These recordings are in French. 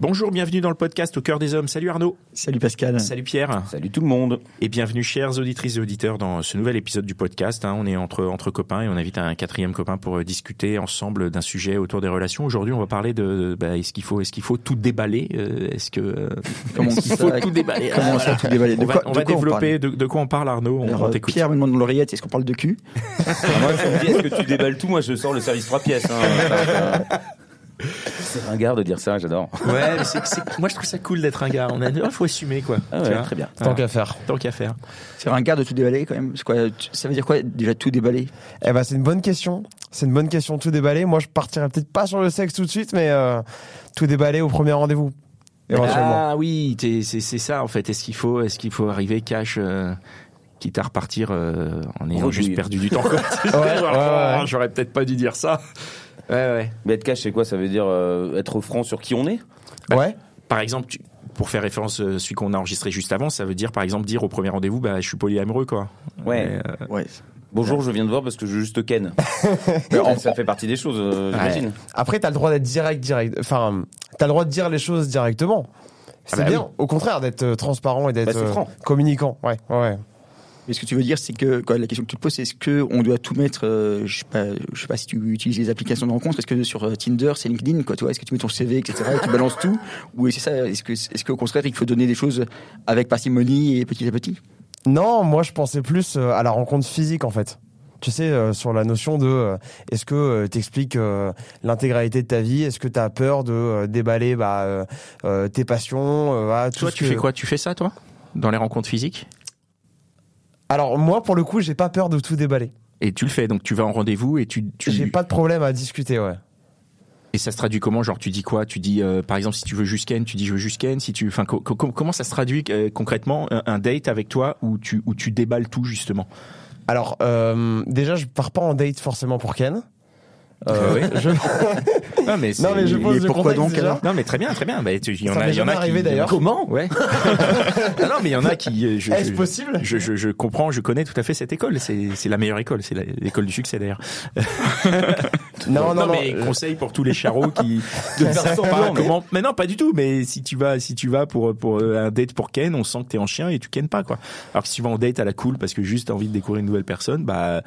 Bonjour, bienvenue dans le podcast Au cœur des hommes. Salut Arnaud. Salut Pascal. Salut Pierre. Salut tout le monde. Et bienvenue chères auditrices et auditeurs dans ce nouvel épisode du podcast. hein. On est entre, entre copains et on invite un quatrième copain pour euh, discuter ensemble d'un sujet autour des relations. Aujourd'hui, on va parler de bah, est-ce qu'il faut, est-ce qu'il faut tout déballer Euh, Est-ce que euh, Comment est-ce qu'il faut ça tout déballer? Comment ça, tout déballer? On De va, quoi- on de va quoi on développer de, de quoi on parle Arnaud? On, Alors, on euh, t'écoute. Pierre me demande dans l'oreillette, est-ce qu'on parle de cul? Moi, ça me dit, est-ce que tu déballes tout? Moi, je sors le service trois pièces. hein. C'est ringard de dire ça, j'adore. Ouais, mais moi je trouve ça cool d'être un gars. On a, il faut assumer quoi. Ah ouais, très bien. Voilà. qu'à faire. Tant qu'à faire. C'est un gars de tout déballer quand même. Quoi, ça veut dire quoi déjà tout déballer? Eh ben, c'est une bonne question. C'est une bonne question, tout déballer. Moi, je partirais peut-être pas sur le sexe tout de suite, mais euh, tout déballer au premier rendez-vous. Éventuellement. Ah oui, c'est c'est ça en fait. Est-ce qu'il faut, est-ce qu'il faut arriver cash, euh, quitte à repartir euh, en ayant juste perdu du temps ouais, ouais. oh, J'aurais peut-être pas dû dire ça. Ouais ouais. Mais être cash, c'est quoi? Ça veut dire euh, être franc sur qui on est? Bah, ouais. Par exemple, tu- pour faire référence à celui qu'on a enregistré juste avant, ça veut dire par exemple dire au premier rendez-vous, bah je suis polyamoureux quoi. Ouais. Mais, euh, Ouais. Bonjour, je viens de voir parce que je veux juste ken. ça, ça fait partie des choses, euh, j'imagine. Après, t'as le droit d'être direct, direct. Enfin, t'as le droit de dire les choses directement. C'est Ah bah bien. oui. Au contraire, d'être euh, transparent et d'être Bah, c'est euh, franc. communicant. Ouais, ouais, ouais. Mais ce que tu veux dire, c'est que quoi, la question que tu te poses, c'est est-ce que on doit tout mettre euh, Je sais pas, je sais pas si tu utilises les applications de rencontre. Est-ce que sur euh, Tinder, c'est LinkedIn, quoi, tu vois Est-ce que tu mets ton CV, etc. et tu balances tout? Ou est-ce que ça Est-ce que, est-ce qu'au contraire, il faut donner des choses avec parcimonie et petit à petit? Non, moi, je pensais plus euh, à la rencontre physique, en fait. Tu sais, euh, sur la notion de euh, est-ce que euh, t'expliques euh, l'intégralité de ta vie? Est-ce que t'as peur de euh, déballer bah, tes passions euh, tout toi, ce tu que- fais quoi? Tu fais ça toi? Dans les rencontres physiques? Alors, moi, pour le coup, j'ai pas peur de tout déballer. Et tu le fais, donc tu vas en rendez-vous et tu, tu J'ai pas de problème à discuter, ouais. Et ça se traduit comment? Genre, tu dis quoi? Tu dis, euh, par exemple, si tu veux juste Ken, tu dis je veux juste Ken. Si tu, enfin, co- co- comment ça se traduit euh, concrètement un, un date avec toi où tu où tu déballes tout justement? Alors, euh, déjà, je pars pas en date forcément pour Ken. Euh, je- Non mais Non, mais je le pourquoi donc, alors non mais très bien, très bien. Bah, tu- il y en a, y en a arrivé, qui d'ailleurs. Comment Ouais. Ah non mais il y en a qui. euh, Je, Est-ce je- possible je, je, je comprends, je connais tout à fait cette école. C'est c'est la meilleure école, c'est la- l'école du succès d'ailleurs. Non, non, non. mais euh, conseil pour tous les charros qui ne savent pas comment. Mais non, pas du tout. Mais si tu vas, si tu vas pour pour euh, un date pour Ken, on sent que t'es en chien et tu ken pas quoi. Alors que si tu vas en date à la cool parce que juste t'as envie de découvrir une nouvelle personne, bah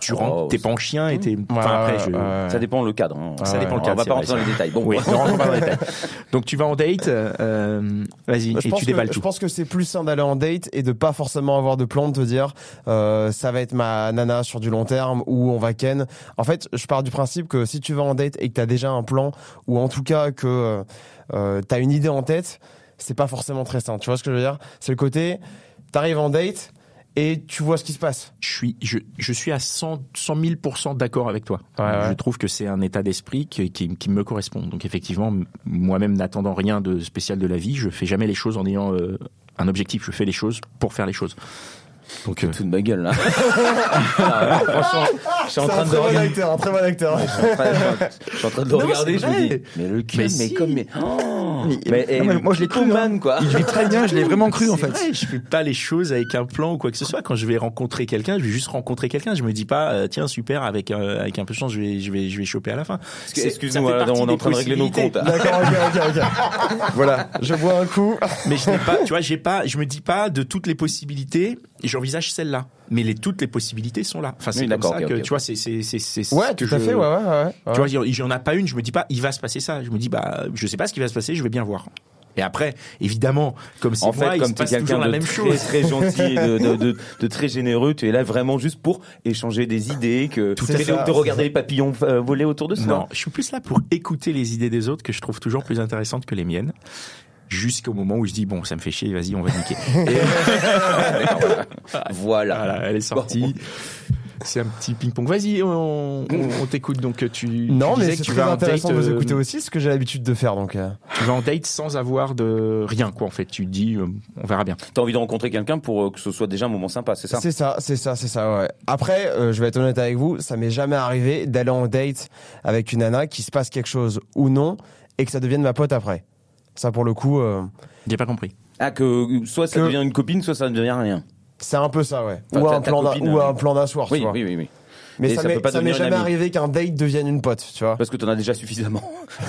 tu Oh, rentres, t'es pas en chien et t'es. ouais, Enfin après, je. Ça dépend le cadre. hein. Ça dépend le On cadre, va c'est pas rentrer dans les détails. Bon, Oui, rentre pas dans les détails. Donc tu vas en date, euh, vas-y, je et tu déballes Je tout. pense que c'est plus sain d'aller en date et de pas forcément avoir de plan de te dire euh, ça va être ma nana sur du long terme ou on va ken. En fait, je pars du principe que si tu vas en date et que tu as déjà un plan ou en tout cas que euh, tu as une idée en tête, c'est pas forcément très sain. Tu vois ce que je veux dire? C'est le côté t'arrives en date et tu vois ce qui se passe. Je suis, je, je suis à 100, 100 000 d'accord avec toi. Ouais, ouais. Je trouve que c'est un état d'esprit qui, qui, qui me correspond. Donc effectivement, moi-même n'attendant rien de spécial de la vie, je fais jamais les choses en ayant euh, un objectif. Je fais les choses pour faire les choses. Donc, euh, Tout de ma gueule là. Ah, ouais, franchement, je suis en train de bon regarder. acteur, un très bon acteur. Je suis en train- je suis en train de le Non, regarder, je me dis, mais le cul, mais, si. comme, mais, oh, Mais- mais, non, mais moi, je l'ai cru, Superman, hein. quoi. Il vit très bien, je l'ai vraiment cru en fait. vrai, je fais pas les choses avec un plan ou quoi que ce soit. Quand je vais rencontrer quelqu'un, je vais juste rencontrer quelqu'un. Je me dis pas, euh, tiens super, avec euh, avec un peu de chance, je vais je vais je vais choper à la fin. Là, partie on est en train de régler nos comptes. D'accord, ok, ok, ok. voilà, je bois un coup. Mais je n'ai pas, tu vois, j'ai pas, je me dis pas de toutes les possibilités, j'envisage celle-là. Mais les toutes les possibilités sont là. Enfin, c'est Oui, comme ça que tu vois, c'est c'est c'est c'est Ouais, tout à je- fait, ouais, ouais, ouais. Tu vois, il y- il y en a pas une, je me dis pas, il va se passer ça. Je me dis, bah, je sais pas ce qui va se passer, je vais bien voir. Et après, évidemment, comme c'est En moi, fait, il comme tu es passe toujours quelqu'un la de même très, chose. très gentil de, de, de, de très généreux, tu es là vraiment juste pour échanger des idées, que Tout à mais fait. de, de regarder les papillons euh, voler autour de soi. Non, je suis plus là pour écouter les idées des autres que je trouve toujours plus intéressantes que les miennes. Jusqu'au moment où je dis bon, ça me fait chier, vas-y, on va niquer. Et Voilà. voilà, elle est sortie. C'est un petit ping-pong. Vas-y, on, on- on t'écoute. Donc tu Non, tu mais c'est que tu très vas en intéressant date, de vous euh, écouter aussi, ce que j'ai l'habitude de faire. Donc, euh. Tu vas en date sans avoir de rien, quoi. En fait, tu te dis, euh, on verra bien. T'as envie de rencontrer quelqu'un pour euh, que ce soit déjà un moment sympa, c'est ça? C'est ça, c'est ça, c'est ça, ouais. Après, euh, je vais être honnête avec vous, ça m'est jamais arrivé d'aller en date avec une nana, qui se passe quelque chose ou non, et que ça devienne ma pote après. Ça, pour le coup, euh, J'ai pas compris. Ah, que soit ça Que- devient une copine, soit ça ne devient rien. c'est un peu ça, ouais. Enfin, ou, un plan copine, euh, un plan d'un soir, Oui, tu vois. oui, oui, oui. Mais Et ça ça m'est peut pas ça m'est devenir une jamais arrivé qu'un date devienne une pote, tu vois. Parce que t'en as déjà suffisamment.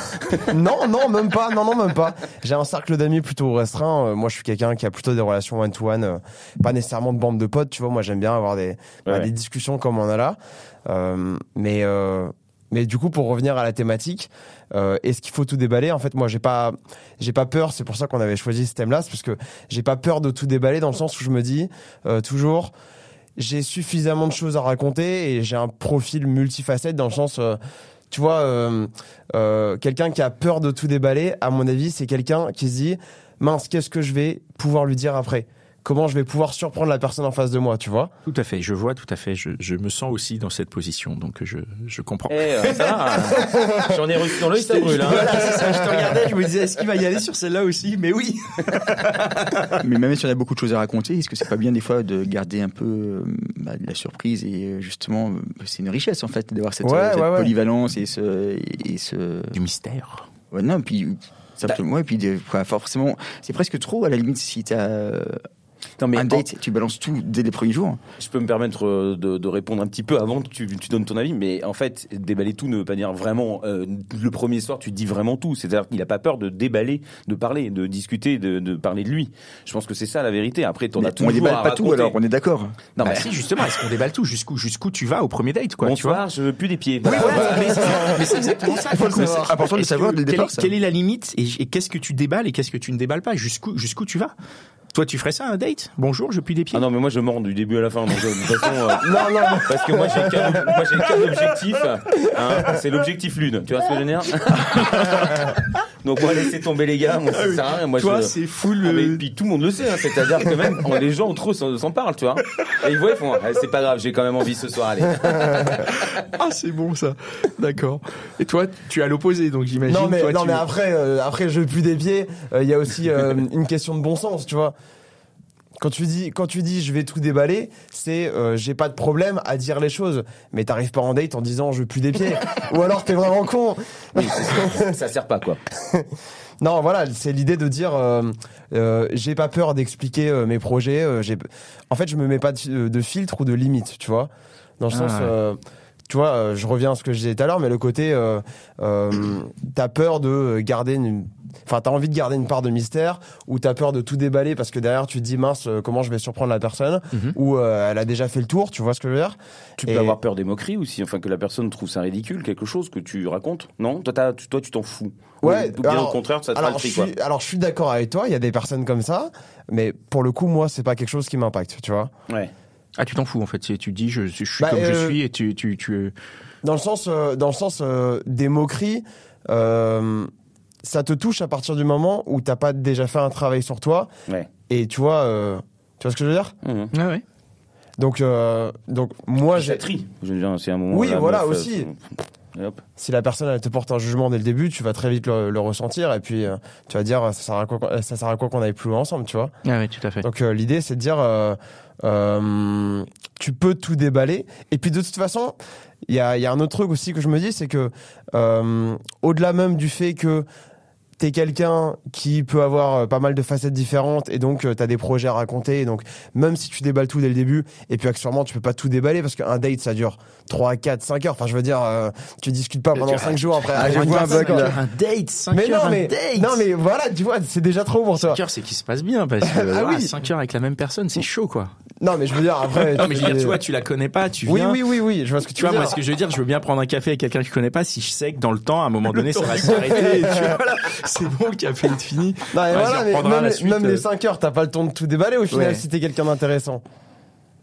non, non, même pas, non, non, même pas. J'ai un cercle d'amis plutôt restreint. Euh, moi, je suis quelqu'un qui a plutôt des relations one-to-one, euh, pas nécessairement de bande de potes, tu vois. Moi, j'aime bien avoir des, bah, Ouais. des discussions comme on a là. Euh, mais, euh, mais du coup, pour revenir à la thématique, euh, est-ce qu'il faut tout déballer? En fait, moi, j'ai pas, j'ai pas peur. C'est pour ça qu'on avait choisi ce thème-là, c'est parce que j'ai pas peur de tout déballer dans le sens où je me dis euh, toujours. J'ai suffisamment de choses à raconter et j'ai un profil multifacette dans le sens, euh, tu vois, euh, euh, quelqu'un qui a peur de tout déballer, à mon avis, c'est quelqu'un qui se dit mince, qu'est-ce que je vais pouvoir lui dire après? Comment je vais pouvoir surprendre la personne en face de moi, tu vois Tout à fait, je vois tout à fait. Je, je me sens aussi dans cette position, donc je, je comprends. Eh, euh, ça va. J'en ai reçu dans l'œil, ça brûle. Hein. Voilà, c'est ça, je te regardais, je me disais, est-ce qu'il va y aller sur celle-là aussi? Mais oui Mais même si on a beaucoup de choses à raconter, est-ce que c'est pas bien des fois de garder un peu euh, bah, de la surprise et euh, justement, c'est une richesse en fait d'avoir cette, Ouais, cette ouais, ouais. polyvalence et ce, et ce. Du mystère. Ouais, non, puis simplement, et puis forcément, c'est presque trop à la limite si t'as Non, mais un en- date, tu balances tout dès les premiers jours. je peux me permettre euh, de, de répondre un petit peu avant que tu, tu donnes ton avis, mais en fait, déballer tout ne veut pas dire vraiment. euh, le premier soir, tu dis vraiment tout. C'est-à-dire qu'il n'a pas peur de déballer, de parler, de discuter, de, de parler de lui. Je pense que c'est ça la vérité. Après, t'en Mais as toujours on déballe à pas tout alors, on est d'accord. Non, bah mais si, justement, est-ce qu'on déballe tout? Jusqu'où jusqu'où tu vas au premier date, quoi tu vois? bonsoir, je veux plus des pieds. Oui, Voilà. mais c'est- mais c'est exactement ça. c'est- Important de savoir que- dès le quelle, départ, quelle est la limite et, et qu'est-ce que tu déballes et qu'est-ce que tu ne déballes pas? Jusqu'où jusqu'où tu vas? Toi, tu ferais ça un date? Bonjour, je pue des pieds. Ah non, mais moi je mords du début à la fin. Donc, euh, de toute façon, euh, Non, non, parce que moi j'ai qu'un moi, j'ai qu'un objectif. hein, c'est l'objectif lune. Tu vois ce que je veux dire? Donc moi laissez tomber les gars. Moi, ça sert à rien. Moi, Toi, je... c'est full. Ah, mais euh, puis tout le monde le sait, hein, c'est-à-dire que même oh, les gens entre eux s'en s'en parlent, tu vois. Et ils voient, ils font, Ah, c'est pas grave, j'ai quand même envie ce soir, allez. Ah, c'est bon ça. D'accord. Et toi, tu as l'opposé, donc j'imagine. non, mais, toi, non, tu- mais après, euh, après, je pue des pieds. euh, Il y a aussi euh, une question de bon sens, tu vois. Quand tu dis, quand tu dis, je vais tout déballer, c'est, euh, j'ai pas de problème à dire les choses. Mais t'arrives pas en date en disant, je pue des pieds. Ou alors t'es vraiment con. Oui, ça sert pas, quoi. Non, voilà, c'est l'idée de dire, euh, euh, j'ai pas peur d'expliquer euh, mes projets. euh, j'ai, en fait, je me mets pas de, de filtre ou de limite, tu vois. Dans le Ah, sens, ouais. Tu vois, euh, je reviens à ce que je disais tout à l'heure, mais le côté, euh, euh, t'as peur de garder une, enfin, t'as envie de garder une part de mystère, ou t'as peur de tout déballer parce que derrière tu te dis mince, euh, comment je vais surprendre la personne, Mhm. ou euh, elle a déjà fait le tour, tu vois ce que je veux dire? Tu peux avoir peur des moqueries aussi, enfin que la personne trouve ça ridicule, quelque chose que tu racontes. Non, toi, toi, tu t'en fous. Ouais, Ou bien alors- au contraire, ça te alors, je quoi. suis, alors je suis d'accord avec toi, il y a des personnes comme ça, mais pour le coup, moi, c'est pas quelque chose qui m'impacte, tu vois? Ouais. Ah, tu t'en fous en fait. Tu tu dis, je, je suis Bah, comme je euh, suis et tu tu tu. Dans le sens, euh, dans le sens euh, des moqueries, euh, ça te touche à partir du moment où t'as pas déjà fait un travail sur toi. Ouais. Et tu vois, euh, tu vois ce que je veux dire? Mhm. Ah ouais. Donc, euh, donc moi, Ça j'ai, trie. Je veux dire, c'est un moment. Oui, voilà, meuf, aussi. si la personne elle te porte un jugement dès le début, tu vas très vite le, le ressentir et puis euh, tu vas dire ça sert à quoi, qu'on- ça sert à quoi qu'on aille plus loin ensemble, tu vois? Ah ouais, tout à fait. Donc euh, l'idée c'est de dire euh, tu peux tout déballer. Et puis de toute façon il y a, y a un autre truc aussi que je me dis c'est que euh, au-delà même du fait que t'es quelqu'un qui peut avoir euh, pas mal de facettes différentes et donc tu t'as des projets à raconter et donc même si tu déballes tout dès le début et puis accessoirement tu peux pas tout déballer parce qu'un date ça dure 3, 4, 5 heures enfin je veux dire euh, tu discutes pas pendant 5 jours après Ah, un date, 5 mais heures, non un mais date. non mais voilà tu vois c'est déjà trop pour toi 5 heures, c'est qu'il se passe bien parce que Ah oui. 5 heures avec la même personne, c'est chaud quoi. non mais je veux dire après Non mais je veux dire, fais- tu vois, tu la connais pas, tu oui viens. oui oui oui je vois ce que tu, Tu vois, moi, ce que je veux dire, je veux bien prendre un café avec quelqu'un que je connais pas si je sais que dans le temps, à un moment donné, ça va s'arrêter. et c'est bon, le café est fini. Non, mais Vas-y, voilà, mais même, les- suite, même euh. les 5 heures, t'as pas le temps de tout déballer au final Ouais. si t'es quelqu'un d'intéressant.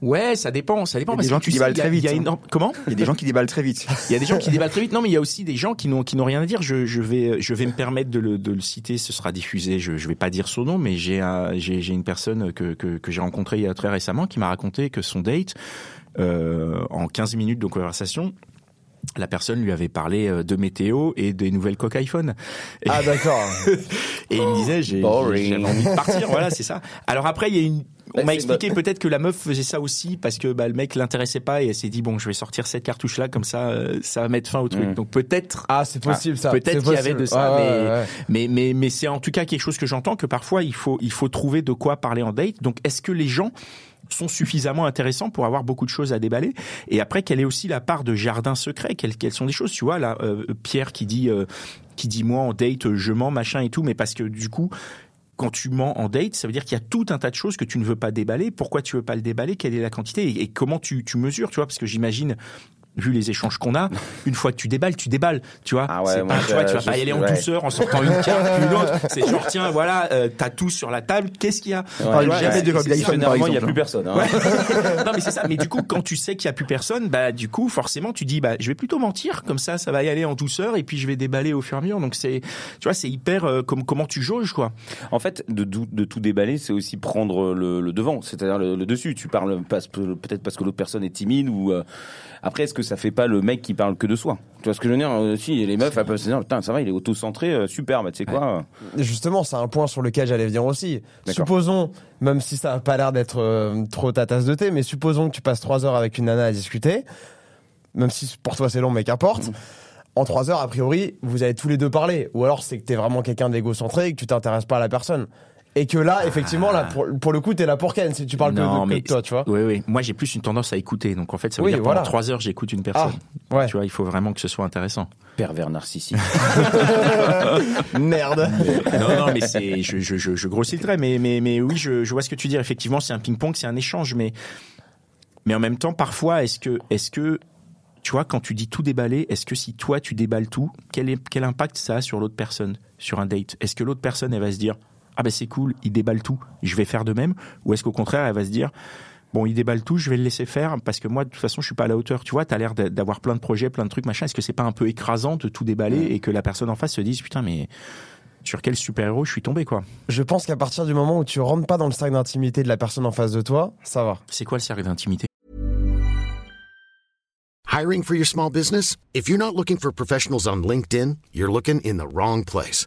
Ouais, ça dépend, ça dépend Il y a des gens qui déballent très vite, Comment? Il y a des gens qui déballent très vite. Il y a des gens qui déballent très vite. Non, mais il y a aussi des gens qui n'ont qui n'ont rien à dire. Je, je vais je vais me permettre de le, de le citer. Ce sera diffusé. Je je vais pas dire son nom, mais j'ai un- j'ai j'ai une personne que que, que j'ai rencontrée il y a très récemment qui m'a raconté que son date euh, en 15 minutes de conversation. La personne lui avait parlé euh, de météo et des nouvelles coques iPhone. Ah d'accord. et il me disait, j'ai envie de partir. voilà, c'est ça. Alors après, il y a une. On Bah, m'a expliqué peut-être que la meuf faisait ça aussi parce que bah, le mec l'intéressait pas et elle s'est dit bon, je vais sortir cette cartouche là comme ça, euh, ça va mettre fin au truc. Mm. Donc peut-être Ah c'est possible ça. peut-être qu'il y avait de ça, Ouais, mais- ouais, ouais. mais mais mais c'est en tout cas quelque chose que j'entends que parfois il faut il faut trouver de quoi parler en date. Donc est-ce que les gens sont suffisamment intéressants pour avoir beaucoup de choses à déballer? Et après quelle est aussi la part de jardin secret? Quelles, quelles sont des choses? Tu vois là euh, Pierre qui dit euh, qui dit moi en date je mens machin et tout mais parce que du coup quand tu mens en date, ça veut dire qu'il y a tout un tas de choses que tu ne veux pas déballer. Pourquoi tu veux pas le déballer? Quelle est la quantité? Et, comment tu, tu mesures Tu vois, parce que j'imagine, vu les échanges qu'on a, une fois que tu déballes, tu déballes. Tu vois, Ah ouais, moi, tu vois, tu vas pas y aller en ouais. douceur en sortant une carte puis une autre. C'est genre tiens, voilà, euh, t'as tout sur la table. Qu'est-ce qu'il y a? Ouais, vois, jamais c'est- de il n'y a plus personne. hein. Ouais. non mais c'est ça. Mais du coup, quand tu sais qu'il y a plus personne, bah du coup, forcément, tu dis bah je vais plutôt mentir. Comme ça, ça va y aller en douceur et puis je vais déballer au fur et à mesure. Donc c'est, tu vois, c'est hyper euh, comme comment tu jauges quoi. En fait, de, dou- de tout déballer, c'est aussi prendre le, le devant, c'est-à-dire le, le dessus. Tu parles peut-être parce que l'autre personne est timide ou euh, après, est-ce que ça fait pas le mec qui parle que de soi Tu vois ce que je veux dire Euh, Si les meufs, elles peuvent se dire, putain, ça va, il est auto-centré, euh, super, bah tu sais quoi Et Justement, c'est un point sur lequel j'allais venir aussi. Supposons, même si ça n'a pas l'air d'être euh, trop ta tasse de thé, mais supposons que tu passes trois heures avec une nana à discuter, même si pour toi c'est long, mais qu'importe. En trois heures, a priori, vous allez tous les deux parler. Ou alors c'est que t'es vraiment quelqu'un d'égocentré et que tu t'intéresses pas à la personne. Et que là, effectivement, là, pour, pour le coup, t'es là pour Ken, si tu parles que de- Non, que, mais de toi, tu vois. Oui, oui. Moi, j'ai plus une tendance à écouter. Donc, en fait, ça veut Oui, dire que voilà. pendant trois heures, j'écoute une personne. Ah, ouais. Tu vois, il faut vraiment que ce soit intéressant. Pervers narcissique. Merde. non, non, mais c'est, je, je, je, je grossis le trait, mais, mais, mais oui, je, je vois ce que tu dis. Effectivement, c'est un ping-pong, c'est un échange, mais, mais en même temps, parfois, est-ce que, est-ce que, tu vois, quand tu dis tout déballer, est-ce que si toi tu déballes tout, quel, est, quel impact ça a sur l'autre personne, sur un date? Est-ce que l'autre personne, elle va se dire, ah ben c'est cool, il déballe tout, je vais faire de même, ou est-ce qu'au contraire, elle va se dire, bon, il déballe tout, je vais le laisser faire parce que moi, de toute façon, je suis pas à la hauteur. Tu vois, t'as l'air d'a- d'avoir plein de projets, plein de trucs, machin. Est-ce que c'est pas un peu écrasant de tout déballer et que la personne en face se dise, putain, mais sur quel super-héros je suis tombé, quoi? Je pense qu'à partir du moment où tu rentres pas dans le cercle d'intimité de la personne en face de toi, ça va. C'est quoi le cercle d'intimité? Hiring for your small business? If you're not looking for professionals on LinkedIn, you're looking in the wrong place.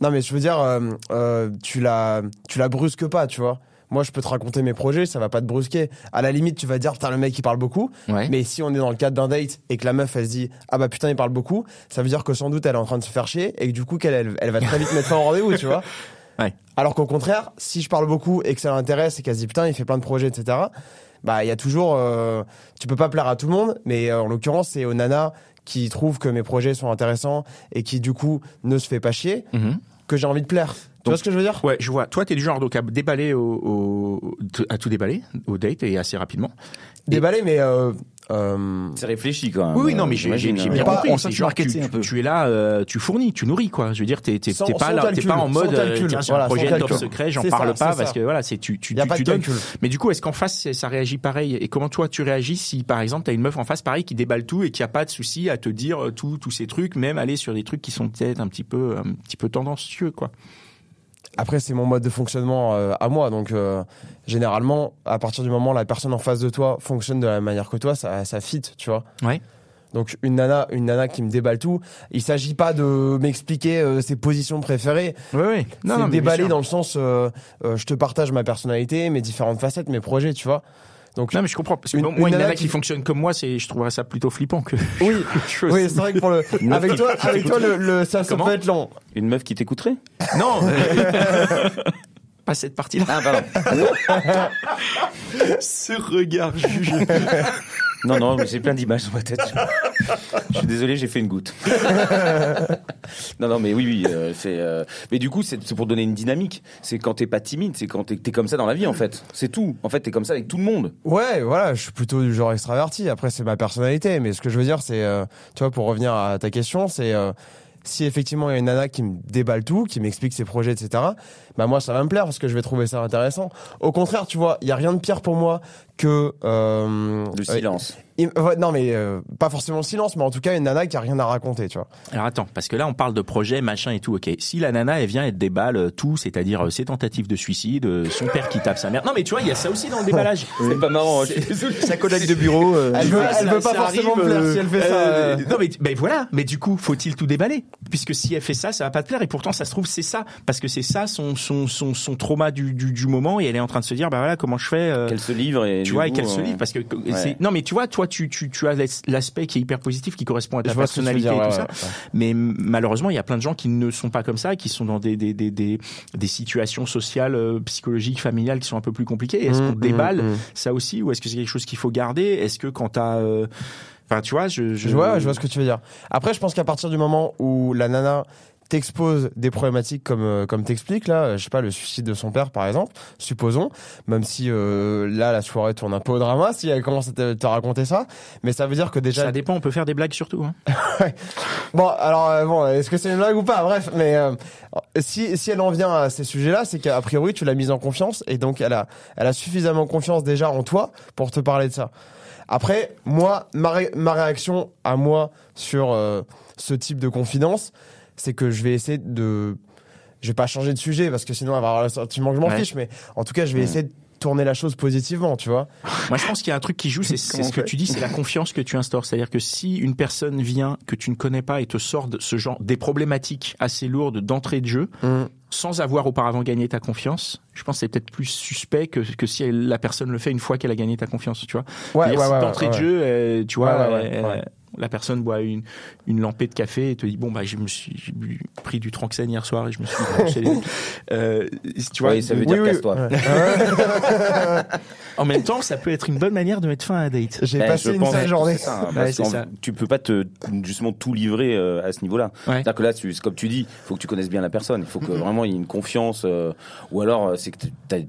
Non, mais je veux dire, euh, euh, tu la, tu la brusques pas, tu vois. Moi, je peux te raconter mes projets, ça va pas te brusquer. À la limite, tu vas dire, putain, le mec, il parle beaucoup. Ouais. Mais si on est dans le cadre d'un date et que la meuf, elle se dit, ah bah putain, il parle beaucoup, ça veut dire que sans doute, elle est en train de se faire chier et que du coup, qu'elle, elle, elle va très vite mettre fin au rendez-vous, tu vois. Ouais. Alors qu'au contraire, si je parle beaucoup et que ça l'intéresse et qu'elle se dit, putain, il fait plein de projets, etc., bah, il y a toujours, euh, tu peux pas plaire à tout le monde, mais en l'occurrence, c'est aux nanas qui trouvent que mes projets sont intéressants et qui, du coup, ne se fait pas chier, Mhm. que j'ai envie de plaire. Tu vois ce que je veux dire? Ouais, je vois. Toi, t'es du genre donc à déballer au, au- à tout déballer au date et assez rapidement. Déballer, mais euh, euh, C'est réfléchi quand même. Oui, oui, non, mais j'ai j'ai- J'imagine, j'ai hein. bien pas- compris. on C'est genre marketer tu, un peu. tu es là, euh, tu fournis, tu nourris quoi. Je veux dire, t'es pas sans là, t'es pas en mode sans euh, calcul. tiens, Voilà, un sans projet top secret, j'en parle ça, pas parce ça. que voilà, c'est tu tu, y a tu- pas tu de donnes. calcul. Mais du coup, est-ce qu'en face ça réagit pareil? Et comment toi tu réagis si par exemple t'as une meuf en face pareil qui déballe tout et qui a pas de souci à te dire euh, tout tous ces trucs, même aller sur des trucs qui sont peut-être un petit peu un petit peu tendancieux quoi? Après, c'est mon mode de fonctionnement euh, à moi. Donc, euh, généralement, à partir du moment où la personne en face de toi fonctionne de la même manière que toi, ça, ça fit, tu vois. Ouais. Donc, une nana, une nana qui me déballe tout, il s'agit pas de m'expliquer euh, ses positions préférées. Oui, oui. c'est déballer dans le sens, euh, je te partage ma personnalité, mes différentes facettes, mes projets, tu vois. Donc, Non, mais je comprends. Parce que Une- moi, une une nana nana qui... qui- fonctionne comme moi, c'est, je trouverais ça plutôt flippant que. oui, chose. oui, c'est vrai que pour le, avec toi, avec toi, le, le- ça, ça peut être long. Une meuf qui t'écouterait Non. euh, Pas cette partie-là. Ah, pardon. Ce regard jugé. Non, non, mais j'ai plein d'images dans ma tête. Je suis désolé, j'ai fait une goutte. non, non, mais oui, oui, euh, c'est. euh, Mais du coup, c'est c'est pour donner une dynamique. C'est quand t'es pas timide, c'est quand t'es es comme ça dans la vie, en fait. C'est tout. En fait, t'es comme ça avec tout le monde. Ouais, voilà, je suis plutôt du genre extraverti. Après, c'est ma personnalité. Mais ce que je veux dire, c'est, euh, tu vois, pour revenir à ta question, c'est euh, si effectivement il y a une nana qui me déballe tout, qui m'explique ses projets, etc. Bah moi, ça va me plaire parce que je vais trouver ça intéressant. Au contraire, tu vois, il y a rien de pire pour moi que euh, Le silence. Il- ouais, non, mais euh, pas forcément le silence, mais en tout cas une nana qui a rien à raconter, tu vois. Alors attends, parce que là on parle de projet, machin et tout. Ok, si la nana elle vient et te déballe euh, tout, c'est-à-dire euh, ses tentatives de suicide, euh, son père qui tape sa mère. Non mais tu vois, il y a ça aussi dans le déballage. C'est pas marrant, hein. Sa collègue de bureau. euh, Elle veut, Ça- veut pas ça forcément arrive, me plaire euh, si elle fait ça. euh, euh. non mais ben voilà, mais du coup, faut-il tout déballer? Puisque si elle fait ça, ça va pas te plaire et pourtant ça se trouve c'est ça parce que c'est ça son son son son trauma du, du du moment et elle est en train de se dire bah voilà comment je fais euh, Qu'elle se livre et. tu vois et qu'elle se euh, livre parce que c'est non mais tu vois toi tu tu tu as l'aspect qui est hyper positif qui correspond à ta Je personnalité dire, et tout ça mais malheureusement il y a plein de gens qui ne sont pas comme ça qui sont dans des des des des, des situations sociales euh, psychologiques familiales qui sont un peu plus compliquées est-ce Mmh, qu'on déballe mmh, mmh. ça aussi ou est-ce que c'est quelque chose qu'il faut garder? Est-ce que quand t'as euh, Enfin, tu vois, je, je... Je vois, je vois ce que tu veux dire. Après, je pense qu'à partir du moment où la nana t'expose des problématiques comme euh, comme t'expliques là, je sais pas le suicide de son père par exemple, supposons, même si euh, là la soirée tourne un peu au drama si elle commence à te, te raconter ça, mais ça veut dire que déjà Ça dépend, on peut faire des blagues surtout. Hein. Bon, alors euh, bon, est-ce que c'est une blague ou pas? Bref, mais euh, si si elle en vient à ces sujets-là, c'est qu'a priori tu l'as mise en confiance et donc elle a elle a suffisamment confiance déjà en toi pour te parler de ça. Après, moi, ma, ré- ma réaction à moi sur euh, ce type de confidence, c'est que je vais essayer de je vais pas changer de sujet parce que sinon elle va avoir le sentiment que je m'en Ouais. fiche, mais en tout cas, je vais essayer de tourner la chose positivement, tu vois. Moi, je pense qu'il y a un truc qui joue, c'est ce que on tu dis, c'est la confiance que tu instaures. C'est-à-dire que si une personne vient que tu ne connais pas et te sort de ce genre des problématiques assez lourdes d'entrée de jeu, sans avoir auparavant gagné ta confiance, je pense que c'est peut-être plus suspect que, que si elle- la personne le fait une fois qu'elle a gagné ta confiance, tu vois. Ouais, C'est-à-dire, ouais, si ouais, d'entrée ouais, de jeu, euh, tu vois, Ouais, la personne boit une, une lampée de café et te dit bon bah je me suis j'ai bu- pris du Tranxène hier soir et je me suis branché les- euh, tu vois Ouais, ça veut Oui, dire oui, casse-toi. ouais. en même temps ça peut être une bonne manière de mettre fin à un date J'ai Ben, passé une sale journée. c'est ça, hein, Ouais, c'est ça. Tu peux pas te justement tout livrer euh, à ce niveau-là. Ouais. C'est-à-dire que là, tu, c'est comme tu dis, il faut que tu connaisses bien la personne. Il faut que vraiment il y ait une confiance. euh, ou alors, c'est que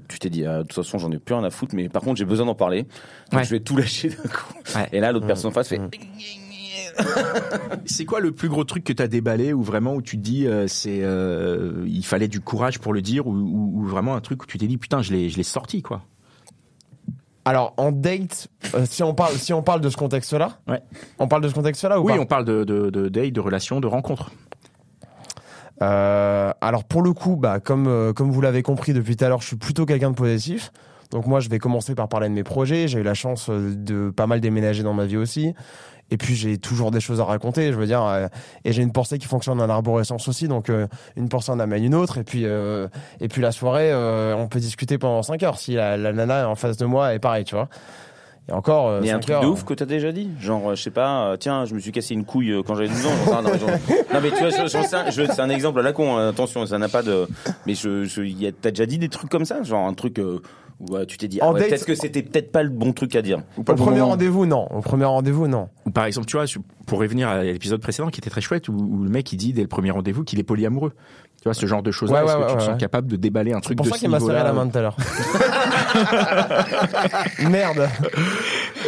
tu t'es dit, ah, de toute façon, j'en ai plus rien à foutre, mais par contre, j'ai besoin d'en parler. Donc, Ouais. je vais tout lâcher d'un coup. Ouais. Et là, l'autre personne en face fait. C'est quoi le plus gros truc que t'as déballé ou vraiment où tu te dis euh, c'est euh, il fallait du courage pour le dire ou, ou- ou vraiment un truc où tu t'es dit putain je l'ai je l'ai sorti quoi? Alors en date, euh, si on parle si on parle de ce contexte-là, Ouais. on parle de ce contexte-là ou Oui pas? on parle de de de date, de relation, de rencontre. Euh, alors pour le coup, bah comme euh, comme vous l'avez compris depuis tout à l'heure, je suis plutôt quelqu'un de positif. Donc moi, je vais commencer par parler de mes projets. J'ai eu la chance de pas mal déménager dans ma vie aussi. Et puis j'ai toujours des choses à raconter, je veux dire. euh, et j'ai une pensée qui fonctionne en arborescence aussi. Donc euh, une pensée en amène une autre. Et puis euh, et puis la soirée, euh, on peut discuter pendant 5 heures. Si la, la nana en face de moi est pareil, tu vois. Et encore. euh, Mais il y a un truc heures, de ouf que t'as déjà dit? Genre, je sais pas, euh, tiens, je me suis cassé une couille quand j'avais 12 ans. Rien, non, mais genre- non, mais tu vois, c'est un exemple à la con. hein, attention, ça n'a pas de. Mais je, je, t'as déjà dit des trucs comme ça, genre un truc où euh, tu t'es dit, ah En ouais, date- peut-être que c'était peut-être pas le bon truc à dire. Ou pas Au le bon premier moment. rendez-vous, non. Au premier rendez-vous, non. Ou par exemple tu vois je- pour revenir à l'épisode précédent qui était très chouette où, où le mec il dit dès le premier rendez-vous qu'il est polyamoureux. Tu vois ce genre de choses là Ouais, est-ce ouais, que ouais, tu te sens ouais. capable de déballer un C'est truc pour de ça ce qu'il m'a serré niveau-là la main tout à l'heure. Merde.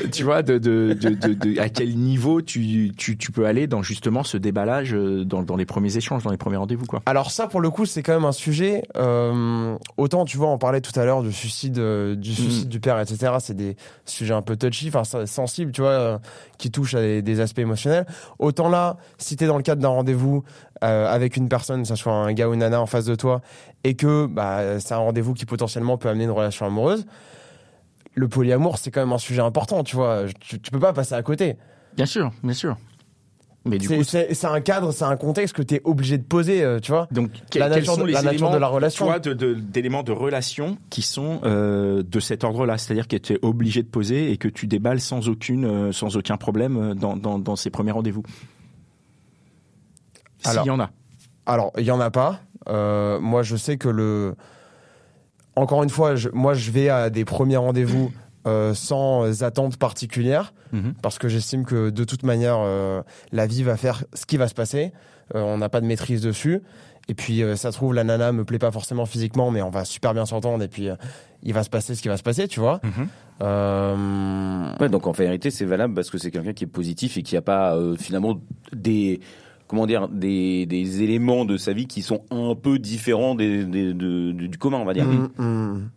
tu vois, de, de, de, de, de- à quel niveau tu, tu, tu peux aller dans justement ce déballage euh, dans, dans les premiers échanges, dans les premiers rendez-vous, quoi. Alors ça, pour le coup, c'est quand même un sujet. euh, autant, tu vois, on parlait tout à l'heure du suicide, euh, du suicide du père, etc. C'est des sujets un peu touchy, enfin ça- sensibles, tu vois, euh, qui touchent à des, des aspects émotionnels. Autant là, si t'es dans le cadre d'un rendez-vous euh, avec une personne, que ce soit un gars ou une nana en face de toi, et que bah, c'est un rendez-vous qui potentiellement peut amener une relation amoureuse, le polyamour, c'est quand même un sujet important, tu vois. Tu, tu peux pas passer à côté. Bien sûr, bien sûr. Mais du C'est- coup, C'est un cadre, c'est un contexte que t'es obligé de poser, euh, tu vois. donc, que- la nature sont les la nature de la relation. toi, de- de- d'éléments de, relation qui sont euh, de cet ordre-là, c'est-à-dire que tu es obligé de poser et que tu déballes sans aucune, euh, sans aucun problème dans, dans, dans ces premiers rendez-vous? S'il y en a. Alors, il y en a pas. Moi, je sais que le. Encore une fois, je, moi, je vais à des premiers rendez-vous euh, sans attente particulière, Mhm. parce que j'estime que de toute manière, euh, la vie va faire ce qui va se passer. Euh, on n'a pas de maîtrise dessus. Et puis, euh, ça se trouve, la nana me plaît pas forcément physiquement, mais on va super bien s'entendre. Et puis, euh, il va se passer ce qui va se passer, tu vois. Mhm. Euh, Ouais, donc en vérité, c'est valable parce que c'est quelqu'un qui est positif et qui a pas euh, finalement des comment dire des, des éléments de sa vie qui sont un peu différents des, des- de- du, du commun, on va dire. mm, mm.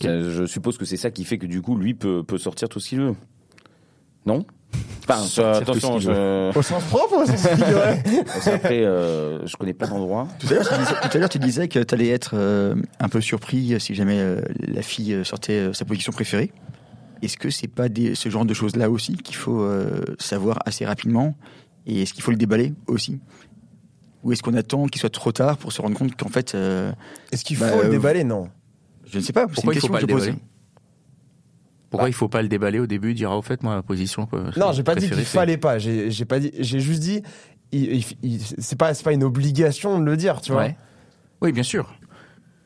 Ça, je suppose que c'est ça qui fait que du coup, lui peut, peut sortir tout ce qu'il veut. Non? Enfin, ce attention, qu'il je, Au sens propre ou au sens figuré parce qu'après, euh, je connais pas l'endroit. Tout à l'heure, tu disais, tu que tu allais être euh, un peu surpris si jamais euh, la fille sortait euh, sa position préférée. Est-ce que c'est pas des, ce genre de choses-là aussi qu'il faut euh, savoir assez rapidement? Et est-ce qu'il faut le déballer aussi? Ou est-ce qu'on attend qu'il soit trop tard pour se rendre compte qu'en fait, euh, Est-ce qu'il Bah, faut le euh, déballer? Non. je ne sais pas. c'est Pourquoi une il faut question pas que le je pose. déballer? Pourquoi il faut pas le déballer au début, dire ah, au fait moi ma position euh, Non, j'ai pas dit qu'il c'est- fallait pas. J'ai j'ai pas dit. J'ai juste dit. c'est pas c'est pas une obligation de le dire, tu vois. Ouais. Oui, bien sûr.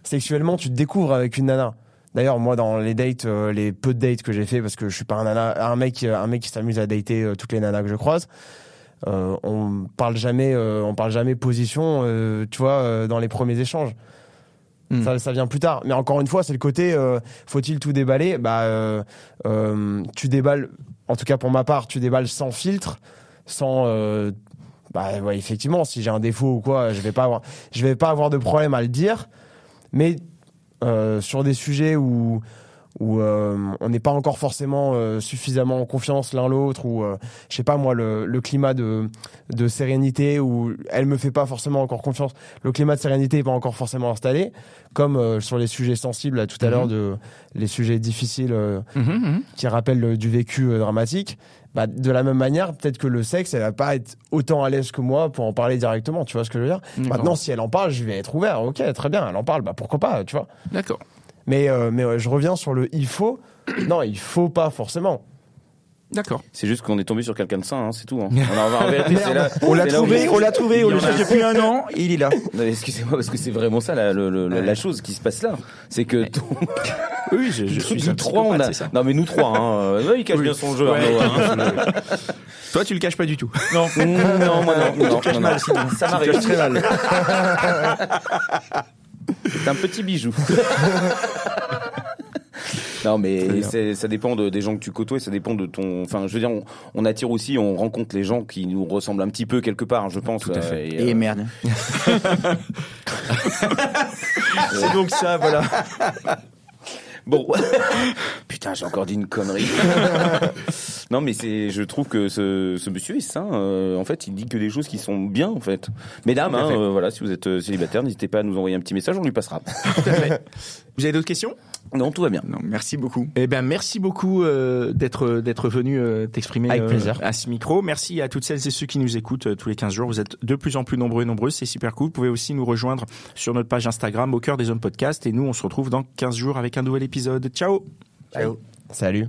Sexuellement, tu te découvres avec une nana. D'ailleurs, moi, dans les dates, euh, les peu de dates que j'ai fait, parce que je suis pas un nana, un mec, un mec qui s'amuse à dater euh, toutes les nanas que je croise. Euh, on parle jamais, euh, on parle jamais position, euh, tu vois, dans les premiers échanges. Hmm. Ça, ça vient plus tard. Mais encore une fois, c'est le côté faut-il tout déballer? Bah, tu déballes. En tout cas, pour ma part, tu déballes sans filtre, sans. bah ouais, effectivement, si j'ai un défaut ou quoi, je vais pas avoir, je vais pas avoir de problème à le dire. Mais sur des sujets où où euh, on n'est pas encore forcément euh, suffisamment en confiance l'un l'autre ou euh, je sais pas moi le, le climat de de sérénité où elle me fait pas forcément encore confiance. Le climat de sérénité est pas encore forcément installé comme euh, sur les sujets sensibles là, tout à Mhm. l'heure de les sujets difficiles Mhm, mhm. qui rappellent du vécu dramatique. Bah, de la même manière peut-être que le sexe elle va pas être autant à l'aise que moi pour en parler directement tu vois ce que je veux dire? Maintenant si elle en parle je vais être ouvert. Ok très bien elle en parle. Bah pourquoi pas tu vois? D'accord. Mais, euh, mais ouais, je reviens sur le il faut. Non, il faut pas forcément. D'accord. C'est juste qu'on est tombé sur quelqu'un de sain, hein, c'est tout. Hein. On a- en vérité, c'est là- On l'a trouvé, on l'a trouvé, on y le en a- cherche depuis un an, il est là. Non, Excusez-moi, parce que c'est vraiment ça la, la chose qui se passe là. C'est que ton- Oui, je, je suis nous trois, on a. Non, mais nous trois, hein. euh, il cache bien son jeu. Ouais. Arnaud, hein. Toi, tu le caches pas du tout. Non, non, moi non, non, non, non. Ça m'arrive très mal. C'est un petit bijou. Non, mais c'est- ça dépend de, des gens que tu côtoies, ça dépend de ton. Enfin, je veux dire, on, on attire aussi, on rencontre les gens qui nous ressemblent un petit peu quelque part, je pense. Tout à fait. euh, Et euh, merde. c'est donc ça, voilà. Bon, putain, j'ai encore dit une connerie. Non, mais c'est, je trouve que ce, ce monsieur est sain. euh, en fait, il dit que des choses qui sont bien, en fait. Mesdames, hein, fait. euh, voilà, si vous êtes euh, célibataire, n'hésitez pas à nous envoyer un petit message, on lui passera. Vous avez d'autres questions? Non, tout va bien. Non, merci beaucoup. Eh ben, merci beaucoup euh, d'être d'être venu euh, t'exprimer Avec euh, plaisir. à ce micro. Merci à toutes celles et ceux qui nous écoutent euh, tous les 15 jours. Vous êtes de plus en plus nombreux et nombreuses. C'est super cool. Vous pouvez aussi nous rejoindre sur notre page Instagram au cœur des hommes podcast. Et nous, on se retrouve dans 15 jours avec un nouvel épisode. Ciao. Ciao. Salut.